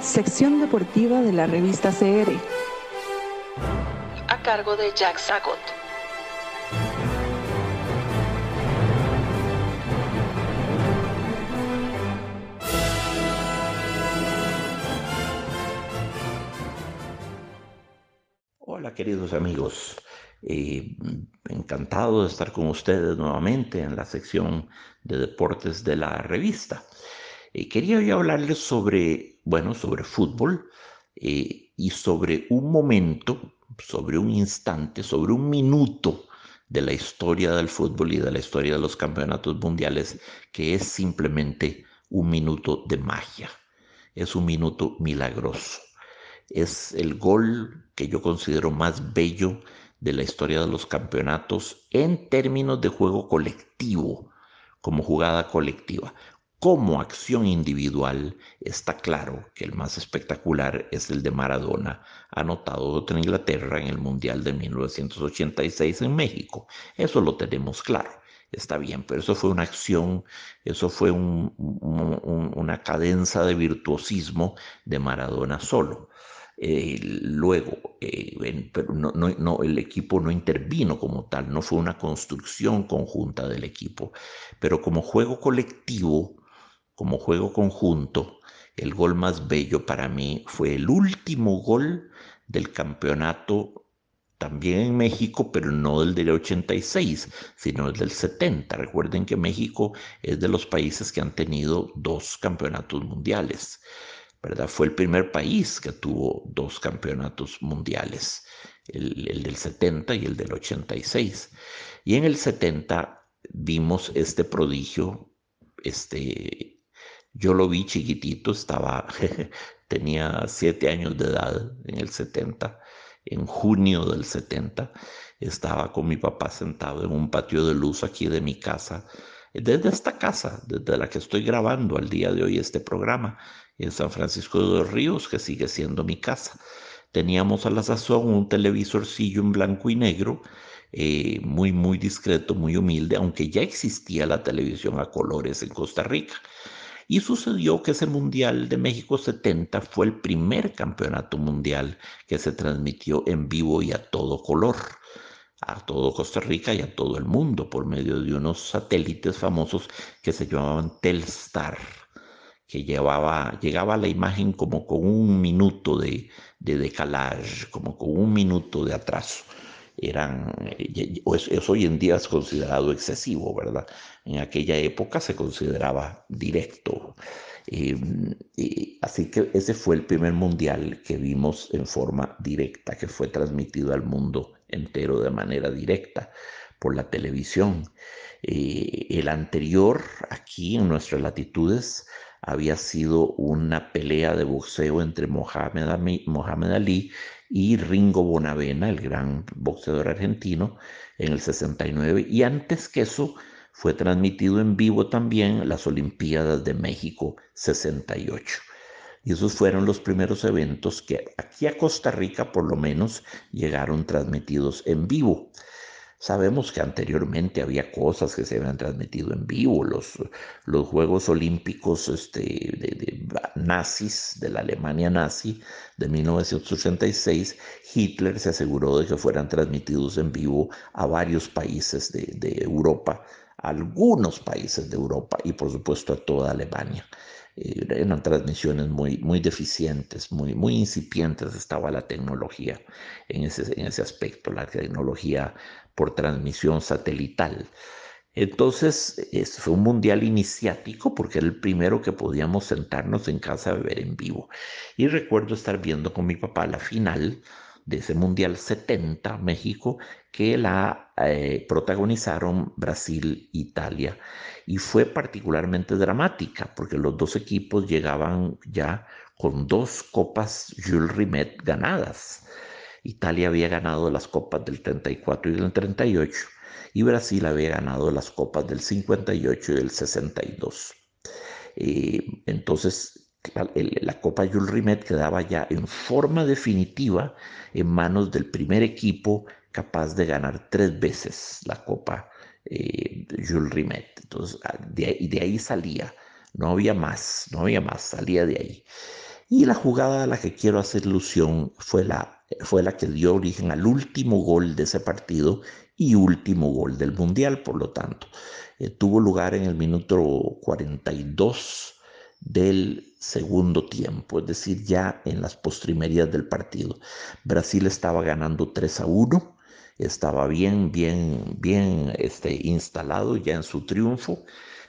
Sección deportiva de la revista CR. A cargo de Jack Sagot. Hola queridos amigos, eh, encantado de estar con ustedes nuevamente en la sección de deportes de la revista. Eh, quería yo hablarles sobre, bueno, sobre fútbol eh, y sobre un momento, sobre un instante, sobre un minuto de la historia del fútbol y de la historia de los campeonatos mundiales que es simplemente un minuto de magia, es un minuto milagroso es el gol que yo considero más bello de la historia de los campeonatos en términos de juego colectivo, como jugada colectiva. Como acción individual, está claro que el más espectacular es el de Maradona, anotado contra Inglaterra en el Mundial de 1986 en México. Eso lo tenemos claro. Está bien, pero eso fue una acción, eso fue una cadenza de virtuosismo de Maradona solo. Eh, luego, eh, pero no, el equipo no intervino como tal, no fue una construcción conjunta del equipo, pero como juego colectivo, como juego conjunto, el gol más bello para mí fue el último gol del campeonato también en México, pero no del del 86, sino el del 70. Recuerden que México es de los países que han tenido dos campeonatos mundiales. Fue el primer país que tuvo dos campeonatos mundiales, el, del 70 y el del 86. Y en el 70 vimos este prodigio, este, yo lo vi chiquitito, estaba, tenía siete años de edad en el 70, en junio del 70, estaba con mi papá sentado en un patio de luz aquí de mi casa, desde esta casa, desde la que estoy grabando al día de hoy este programa, en San Francisco de los Ríos, que sigue siendo mi casa. Teníamos a la sazón un televisorcillo en blanco y negro, eh, muy, muy discreto, muy humilde, aunque ya existía la televisión a colores en Costa Rica. Y sucedió que ese Mundial de México 70 fue el primer campeonato mundial que se transmitió en vivo y a todo color, a todo Costa Rica y a todo el mundo por medio de unos satélites famosos que se llamaban Telstar que llevaba, llegaba la imagen como con un minuto de, de decalage, como con un minuto de atraso. Eran, eh, eso hoy en día es considerado excesivo, ¿verdad? En aquella época se consideraba directo. Em, así que ese fue el primer mundial que vimos en forma directa, que fue transmitido al mundo entero de manera directa por la televisión. Eh, el anterior, aquí en nuestras latitudes, había sido una pelea de boxeo entre Mohamed, Ali y Ringo Bonavena, el gran boxeador argentino, en el 69. Y antes que eso, fue transmitido en vivo también las Olimpiadas de México 68. Y esos fueron los primeros eventos que aquí a Costa Rica por lo menos llegaron transmitidos en vivo. Sabemos que anteriormente había cosas que se habían transmitido en vivo, los, los Juegos Olímpicos este, de, nazis, de la Alemania nazi de 1986, Hitler se aseguró de que fueran transmitidos en vivo a varios países de, de Europa, a algunos países de Europa y por supuesto a toda Alemania eran transmisiones muy, muy deficientes, muy, muy incipientes estaba la tecnología en ese, en ese aspecto, la tecnología por transmisión satelital. Entonces, fue un mundial iniciático porque era el primero que podíamos sentarnos en casa a ver en vivo. Y recuerdo estar viendo con mi papá la final de ese mundial 70 México que la eh, protagonizaron Brasil Italia y fue particularmente dramática porque los dos equipos llegaban ya con dos copas Jules Rimet ganadas. Italia había ganado las copas del 34 y del 38 y Brasil había ganado las copas del 58 y del 62. Eh, entonces la, Copa Jules Rimet quedaba ya en forma definitiva en manos del primer equipo capaz de ganar tres veces la Copa eh, Jules Rimet. Entonces, ah, de, de ahí salía no había más, no había más, salía de ahí. Y la jugada a la que quiero hacer ilusión fue la, fue la que dio origen al último gol de ese partido y último gol del Mundial, por lo tanto. Eh, tuvo lugar en el minuto 42 del segundo tiempo, es decir, ya en las postrimerías del partido. Brasil estaba ganando 3 a 1, estaba bien, bien, bien este, instalado ya en su triunfo,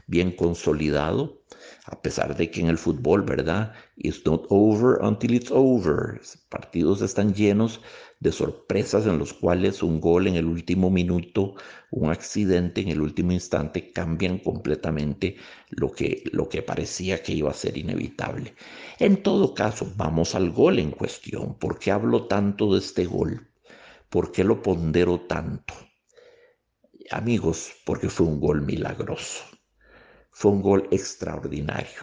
bien consolidado a pesar de que en el fútbol, ¿verdad? It's not over until it's over. Partidos están llenos de sorpresas en los cuales un gol en el último minuto, un accidente en el último instante cambian completamente lo que, lo que parecía que iba a ser inevitable. En todo caso, vamos al gol en cuestión. ¿Por qué hablo tanto de este gol? ¿Por qué lo pondero tanto? Amigos, porque fue un gol milagroso. Fue un gol extraordinario.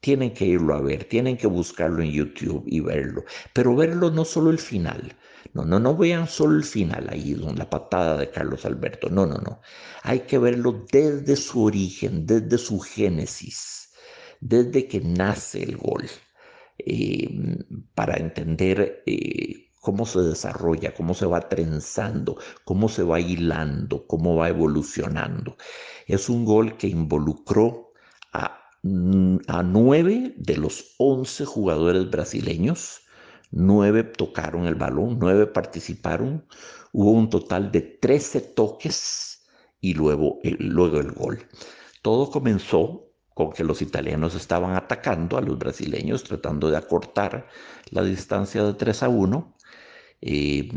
Tienen que irlo a ver, tienen que buscarlo en YouTube y verlo. Pero verlo no solo el final. No, no, no vean solo el final ahí, con la patada de Carlos Alberto. No, no, no. Hay que verlo desde su origen, desde su génesis, desde que nace el gol, eh, para entender eh, cómo se desarrolla, cómo se va trenzando, cómo se va hilando, cómo va evolucionando. Es un gol que involucró a, mm, a nueve de los once jugadores brasileños. Nueve tocaron el balón, nueve participaron. Hubo un total de trece toques y luego, luego el gol. Todo comenzó con que los italianos estaban atacando a los brasileños, tratando de acortar la distancia de 3 a 1. Eh,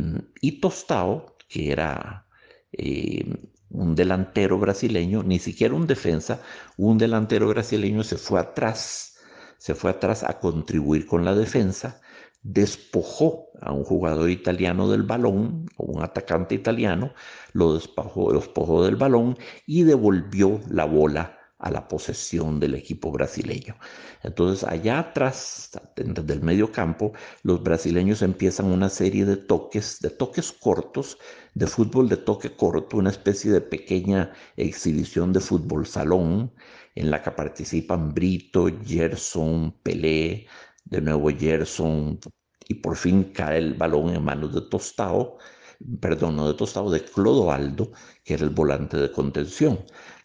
y Tostao, que era eh, un delantero brasileño, ni siquiera un defensa, un delantero brasileño se fue atrás, se fue atrás a contribuir con la defensa, despojó a un jugador italiano del balón, o un atacante italiano, lo despojó, lo despojó del balón y devolvió la bola a la posesión del equipo brasileño. Entonces, allá atrás, desde el medio campo, los brasileños empiezan una serie de toques, de toques cortos, de fútbol de toque corto, una especie de pequeña exhibición de fútbol salón, en la que participan Brito, Gerson, Pelé, de nuevo Gerson, y por fin cae el balón en manos de Tostao, perdón, no de Tostao, de Clodoaldo, que era el volante de contención.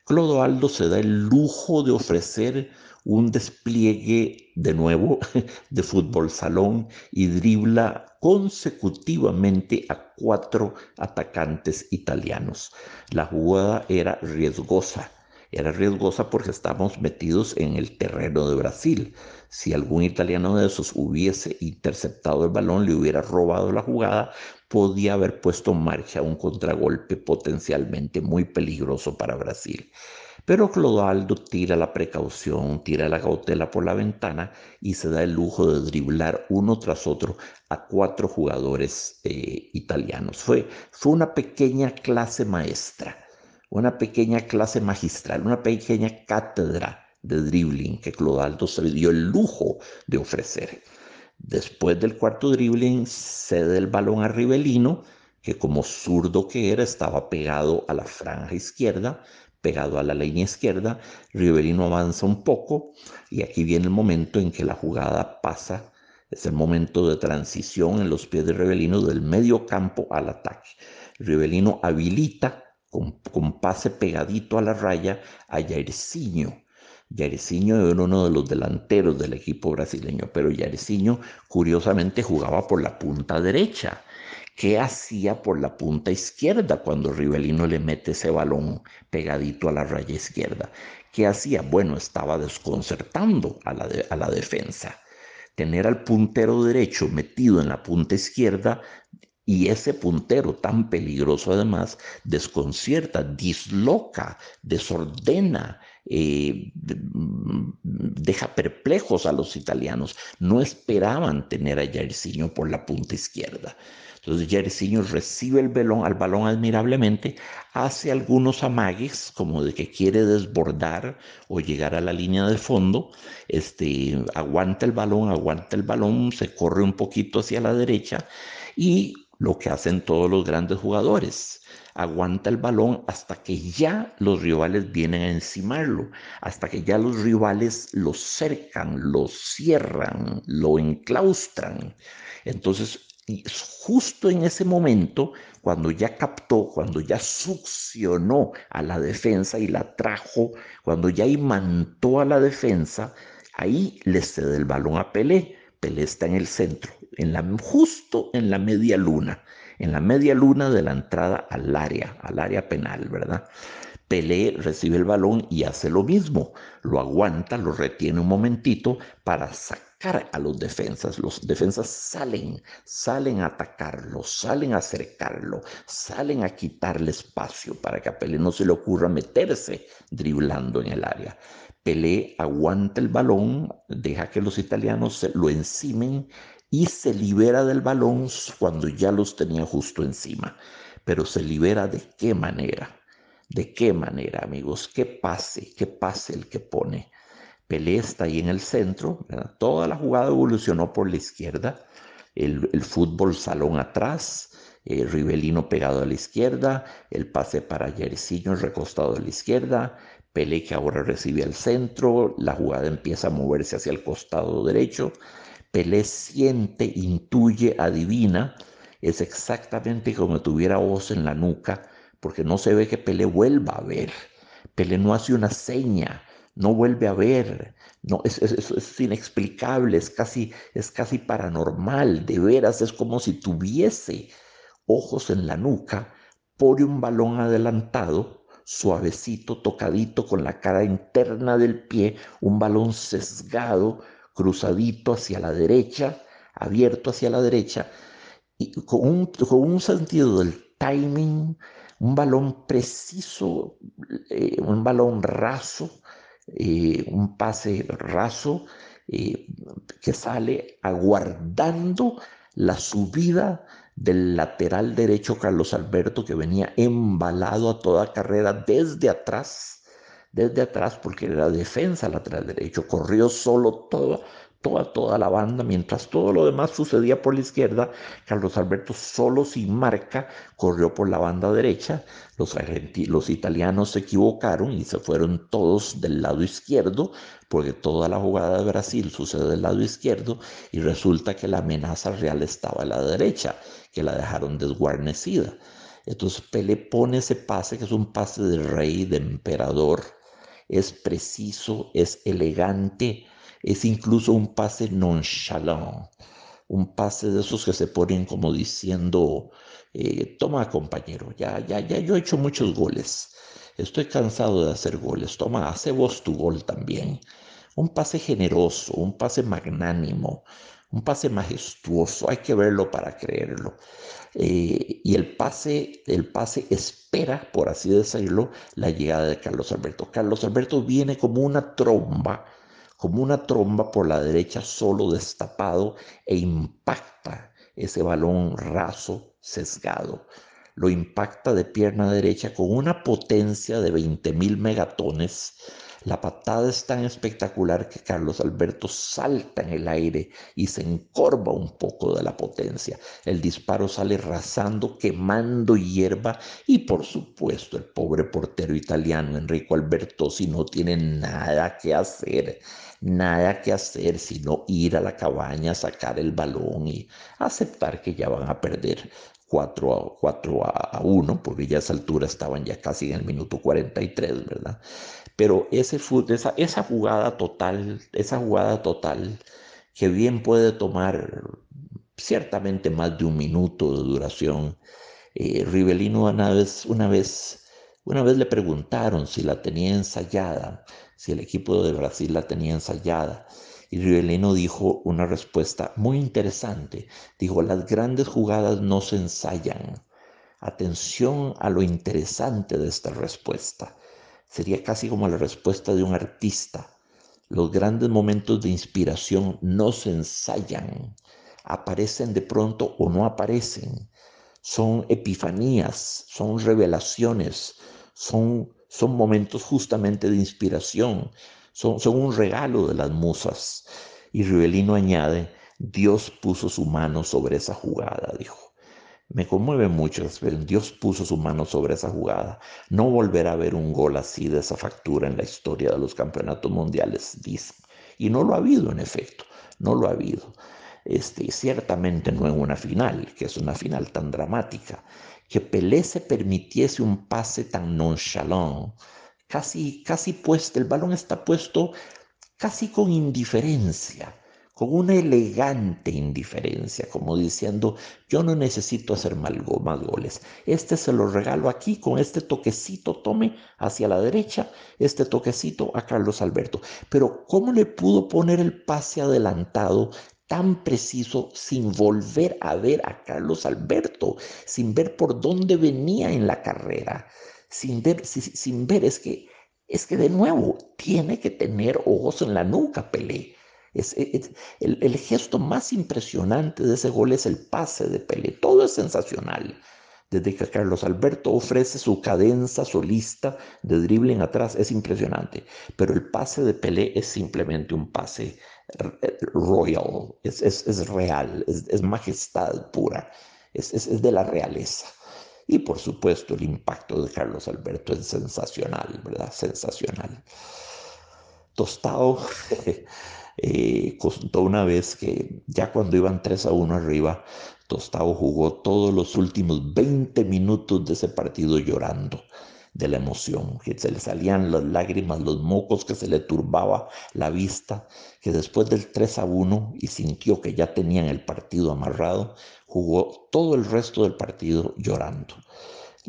Clodoaldo se da el lujo de ofrecer un despliegue de nuevo de fútbol salón y dribla consecutivamente a cuatro atacantes italianos. La jugada era riesgosa. Era riesgosa porque estamos metidos en el terreno de Brasil. Si algún italiano de esos hubiese interceptado el balón, le hubiera robado la jugada, podía haber puesto en marcha un contragolpe potencialmente muy peligroso para Brasil. Pero Clodoaldo tira la precaución, tira la cautela por la ventana y se da el lujo de driblar uno tras otro a cuatro jugadores eh, italianos. Fue, fue una pequeña clase maestra, una pequeña clase magistral, una pequeña cátedra de dribbling que Clodoaldo se dio el lujo de ofrecer. Después del cuarto dribbling cede el balón a Rivelino, que como zurdo que era estaba pegado a la franja izquierda, pegado a la línea izquierda. Rivelino avanza un poco y aquí viene el momento en que la jugada pasa. Es el momento de transición en los pies de Rivelino del medio campo al ataque. Rivelino habilita con, pase pegadito a la raya a Jairzinho Yareciño era uno de los delanteros del equipo brasileño, pero Yareciño curiosamente jugaba por la punta derecha. ¿Qué hacía por la punta izquierda cuando Rivelino le mete ese balón pegadito a la raya izquierda? ¿Qué hacía? Bueno, estaba desconcertando a la, a la defensa. Tener al puntero derecho metido en la punta izquierda y ese puntero tan peligroso además desconcierta, disloca, desordena, eh, mm, deja perplejos a los italianos. No esperaban tener a Jairzinho por la punta izquierda. Entonces Jairzinho recibe el balón, al balón admirablemente, hace algunos amagues como de que quiere desbordar o llegar a la línea de fondo, este, aguanta el balón, aguanta el balón, se corre un poquito hacia la derecha y lo que hacen todos los grandes jugadores, aguanta el balón hasta que ya los rivales vienen a encimarlo, hasta que ya los rivales lo cercan, lo cierran, lo enclaustran. Entonces, justo en ese momento, cuando ya captó, cuando ya succionó a la defensa y la trajo, cuando ya imantó a la defensa, ahí le cede el balón a Pelé. Pelé está en el centro, en la, justo en la media luna en la media luna de la entrada al área, al área penal, ¿verdad? Pelé recibe el balón y hace lo mismo, lo aguanta, lo retiene un momentito para sacar a los defensas. Los defensas salen, salen a atacarlo, salen a acercarlo, salen a quitarle espacio para que a Pelé no se le ocurra meterse driblando en el área. Pelé aguanta el balón, deja que los italianos lo encimen y se libera del balón cuando ya los tenía justo encima. Pero se libera de qué manera? ¿De qué manera, amigos? ¿Qué pase? ¿Qué pase el que pone? Pelé está ahí en el centro, toda la jugada evolucionó por la izquierda, el, fútbol salón atrás, eh, Rivelino pegado a la izquierda, el pase para Yersiño recostado a la izquierda, Pelé que ahora recibe al centro, la jugada empieza a moverse hacia el costado derecho, Pelé siente, intuye, adivina, es exactamente como tuviera voz en la nuca, porque no se ve que Pelé vuelva a ver. Pelé no hace una seña, no vuelve a ver, no, es, es, inexplicable, es casi, es casi paranormal, de veras es como si tuviese ojos en la nuca, pone un balón adelantado, suavecito, tocadito con la cara interna del pie, un balón sesgado, cruzadito hacia la derecha, abierto hacia la derecha, y con un, sentido del timing, un balón preciso, eh, un balón raso, eh, un pase raso eh, que sale aguardando la subida del lateral derecho Carlos Alberto que venía embalado a toda carrera desde atrás desde atrás porque era defensa lateral derecho, corrió solo todo, toda, toda la banda, mientras todo lo demás sucedía por la izquierda, Carlos Alberto solo sin marca corrió por la banda derecha, los, los italianos se equivocaron y se fueron todos del lado izquierdo, porque toda la jugada de Brasil sucede del lado izquierdo y resulta que la amenaza real estaba a la derecha, que la dejaron desguarnecida. Entonces Pele pone ese pase, que es un pase de rey, de emperador, es preciso, es elegante, es incluso un pase nonchalant, un pase de esos que se ponen como diciendo, eh, toma compañero, ya, ya, ya yo he hecho muchos goles, estoy cansado de hacer goles, toma, hace vos tu gol también. Un pase generoso, un pase magnánimo, un pase majestuoso, hay que verlo para creerlo. Eh, y el pase, el pase espera, por así decirlo, la llegada de Carlos Alberto. Carlos Alberto viene como una tromba, como una tromba por la derecha, solo destapado, e impacta ese balón raso, sesgado. Lo impacta de pierna derecha con una potencia de 20.000 megatones la patada es tan espectacular que Carlos Alberto salta en el aire y se encorva un poco de la potencia. El disparo sale rasando, quemando hierba y por supuesto el pobre portero italiano Enrico Albertosi no tiene nada que hacer, nada que hacer sino ir a la cabaña, sacar el balón y aceptar que ya van a perder 4 a, 4 a 1, porque ya a esa altura estaban ya casi en el minuto 43, ¿verdad? Pero ese, esa, esa jugada total, esa jugada total, que bien puede tomar ciertamente más de un minuto de duración, eh, Rivelino una vez, una vez, una vez le preguntaron si la tenía ensayada, si el equipo de Brasil la tenía ensayada. Y Rivelino dijo una respuesta muy interesante. Dijo, las grandes jugadas no se ensayan. Atención a lo interesante de esta respuesta. Sería casi como la respuesta de un artista. Los grandes momentos de inspiración no se ensayan. Aparecen de pronto o no aparecen. Son epifanías, son revelaciones, son, son momentos justamente de inspiración son, un regalo de las musas. Y Rivelino añade, Dios puso su mano sobre esa jugada, dijo. Me conmueve mucho. Dios puso su mano sobre esa jugada. No volverá a ver un gol así de esa factura en la historia de los campeonatos mundiales, dice. Y no lo ha habido, en efecto. No lo ha habido. Este, ciertamente no en una final, que es una final tan dramática, que Pelé se permitiese un pase tan nonchalant, casi, casi puesto, el balón está puesto casi con indiferencia, con una elegante indiferencia, como diciendo, yo no necesito hacer más goles, este se lo regalo aquí con este toquecito, tome hacia la derecha, este toquecito a Carlos Alberto. Pero ¿cómo le pudo poner el pase adelantado tan preciso sin volver a ver a Carlos Alberto, sin ver por dónde venía en la carrera, sin ver, sin, ver es que, es que de nuevo tiene que tener ojos en la nuca, Pelé. Es, el, el, gesto más impresionante de ese gol es el pase de Pelé. Todo es sensacional. Desde que Carlos Alberto ofrece su cadenza solista de dribbling atrás, es impresionante. Pero el pase de Pelé es simplemente un pase royal, es, es, real, es, majestad pura, es, de la realeza. Y por supuesto el impacto de Carlos Alberto es sensacional, ¿verdad? Sensacional. Tostado eh, contó una vez que ya cuando iban 3 a 1 arriba, Tostado jugó todos los últimos 20 minutos de ese partido llorando de la emoción, que se le salían las lágrimas, los mocos, que se le turbaba la vista, que después del 3 a 1 y sintió que ya tenían el partido amarrado, jugó todo el resto del partido llorando.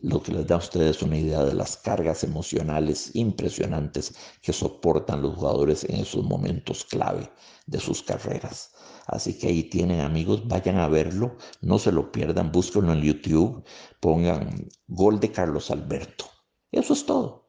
Lo que les da a ustedes una idea de las cargas emocionales impresionantes que soportan los jugadores en esos momentos clave de sus carreras. Así que ahí tienen amigos, vayan a verlo, no se lo pierdan, búsquenlo en YouTube, pongan gol de Carlos Alberto eso es todo.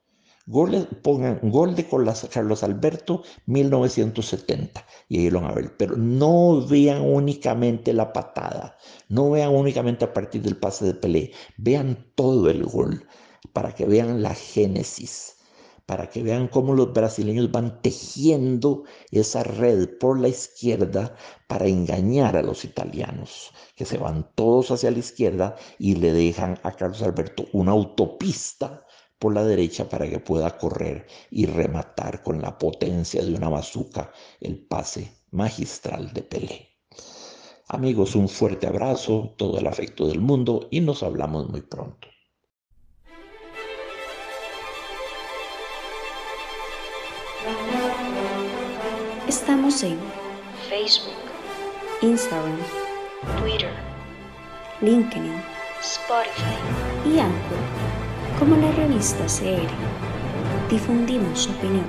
Pongan gol de Carlos Alberto 1970 y ahí lo van a ver. Pero no vean únicamente la patada, no vean únicamente a partir del pase de Pelé, vean todo el gol para que vean la génesis, para que vean cómo los brasileños van tejiendo esa red por la izquierda para engañar a los italianos, que se van todos hacia la izquierda y le dejan a Carlos Alberto una autopista por la derecha para que pueda correr y rematar con la potencia de una bazuca el pase magistral de Pelé. Amigos, un fuerte abrazo, todo el afecto del mundo y nos hablamos muy pronto. Estamos en Facebook, Instagram, Twitter, LinkedIn, Spotify y Anchor como la revista CR. Difundimos su opinión.